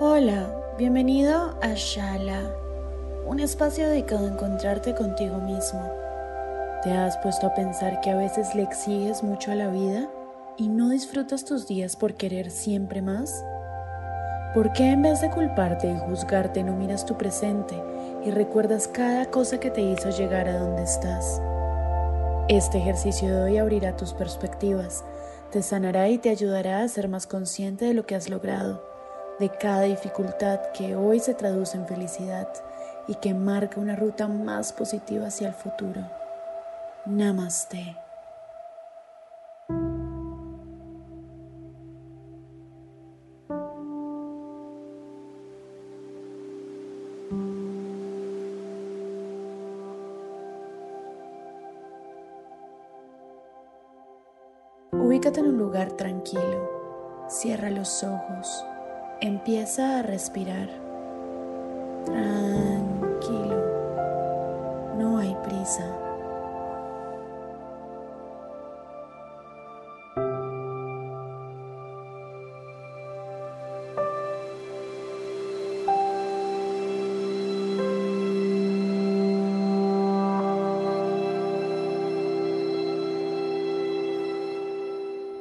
Hola, bienvenido a Shala, un espacio dedicado a encontrarte contigo mismo. ¿Te has puesto a pensar que a veces le exiges mucho a la vida y no disfrutas tus días por querer siempre más? ¿Por qué en vez de culparte y juzgarte no miras tu presente y recuerdas cada cosa que te hizo llegar a donde estás? Este ejercicio de hoy abrirá tus perspectivas, te sanará y te ayudará a ser más consciente de lo que has logrado de cada dificultad que hoy se traduce en felicidad y que marca una ruta más positiva hacia el futuro. Namaste. Ubícate en un lugar tranquilo. Cierra los ojos Empieza a respirar. Tranquilo. No hay prisa.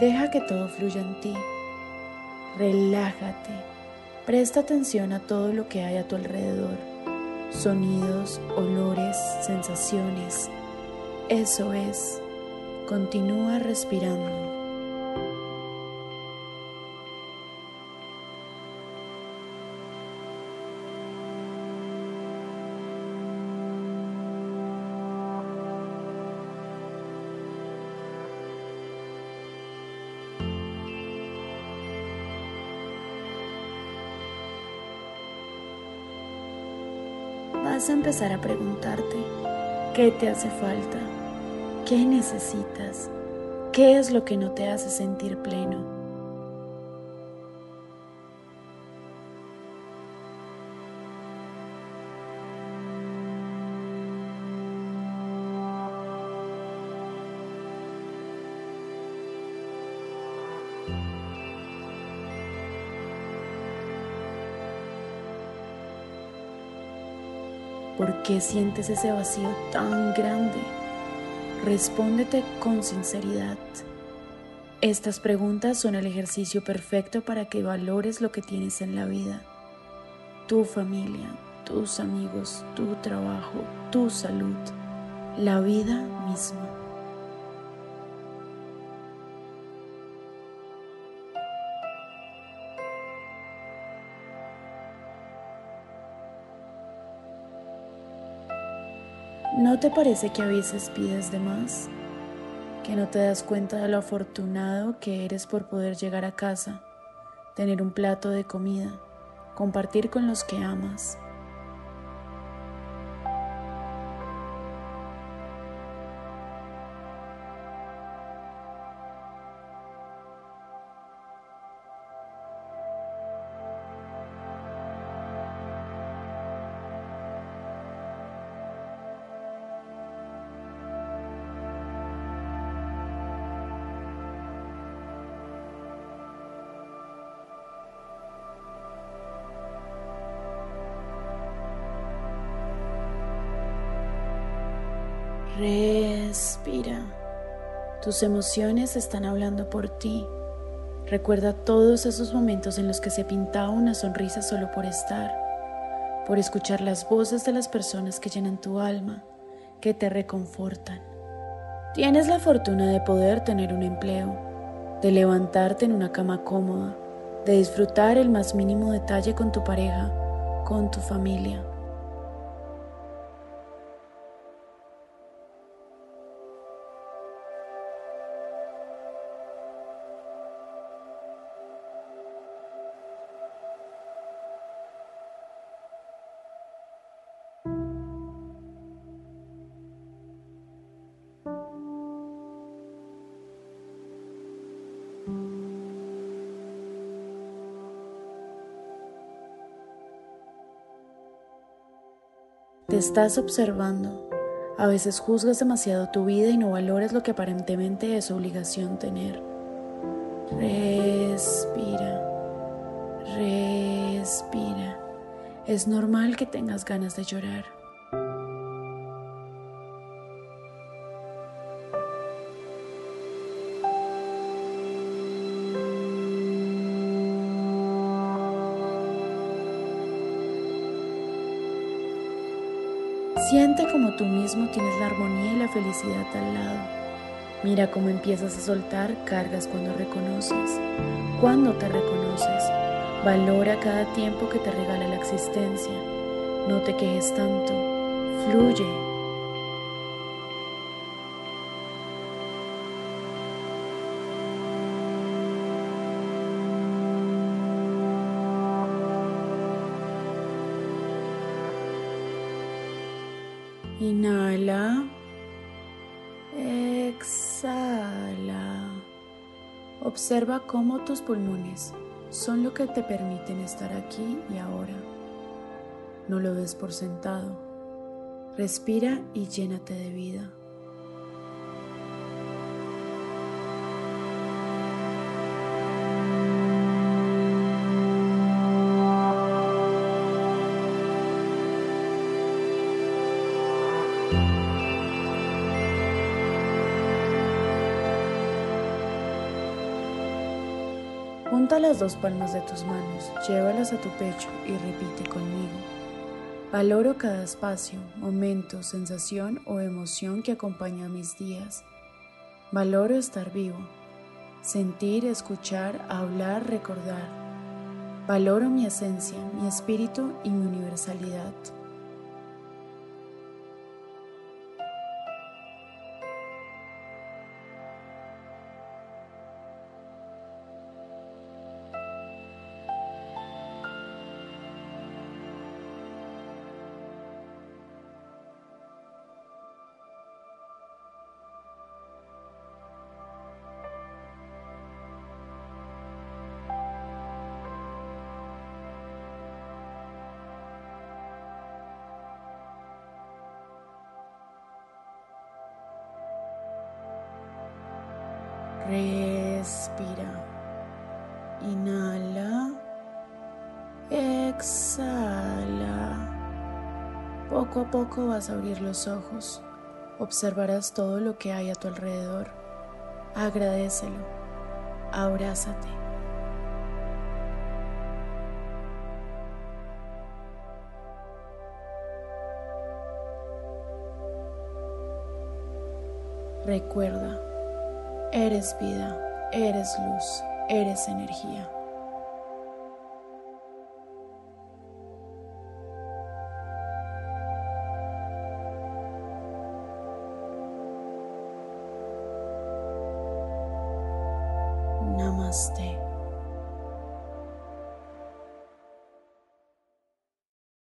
Deja que todo fluya en ti relájate, presta atención a todo lo que hay a tu alrededor, sonidos, olores, sensaciones. Eso es, continúa respirando. Vas a empezar a preguntarte, ¿qué te hace falta? ¿Qué necesitas? ¿Qué es lo que no te hace sentir pleno? ¿Por qué sientes ese vacío tan grande? Respóndete con sinceridad. Estas preguntas son el ejercicio perfecto para que valores lo que tienes en la vida. Tu familia, tus amigos, tu trabajo, tu salud, la vida misma. ¿No te parece que a veces pides de más? ¿Que no te das cuenta de lo afortunado que eres por poder llegar a casa, tener un plato de comida, compartir con los que amas? Respira. Tus emociones están hablando por ti. Recuerda todos esos momentos en los que se pintaba una sonrisa solo por estar, por escuchar las voces de las personas que llenan tu alma, que te reconfortan. Tienes la fortuna de poder tener un empleo, de levantarte en una cama cómoda, de disfrutar el más mínimo detalle con tu pareja, con tu familia. Te estás observando. A veces juzgas demasiado tu vida y no valoras lo que aparentemente es obligación tener. Respira. Respira. Es normal que tengas ganas de llorar. Siente como tú mismo tienes la armonía y la felicidad al lado. Mira cómo empiezas a soltar cargas cuando reconoces, cuando te reconoces. Valora cada tiempo que te regala la existencia. No te quejes tanto. Fluye, Inhala. Exhala. Observa cómo tus pulmones son lo que te permiten estar aquí y ahora. No lo des por sentado. Respira y llénate de vida. Junta las dos palmas de tus manos, llévalas a tu pecho y repite conmigo. Valoro cada espacio, momento, sensación o emoción que acompaña mis días. Valoro estar vivo, sentir, escuchar, hablar, recordar. Valoro mi esencia, mi espíritu y mi universalidad. Respira. Inhala. Exhala. Poco a poco vas a abrir los ojos. Observarás todo lo que hay a tu alrededor. Agradecelo. Abrázate. Recuerda Eres vida, eres luz, eres energía.